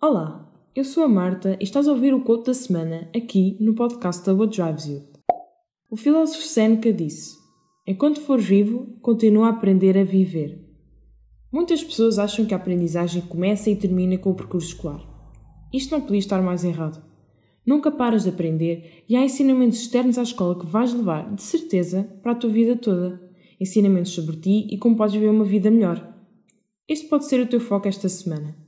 Olá, eu sou a Marta e estás a ouvir o quote da semana aqui no podcast da What Drives You. O filósofo Seneca disse: Enquanto fores vivo, continua a aprender a viver. Muitas pessoas acham que a aprendizagem começa e termina com o percurso escolar. Isto não podia estar mais errado. Nunca paras de aprender e há ensinamentos externos à escola que vais levar, de certeza, para a tua vida toda. Ensinamentos sobre ti e como podes viver uma vida melhor. Este pode ser o teu foco esta semana.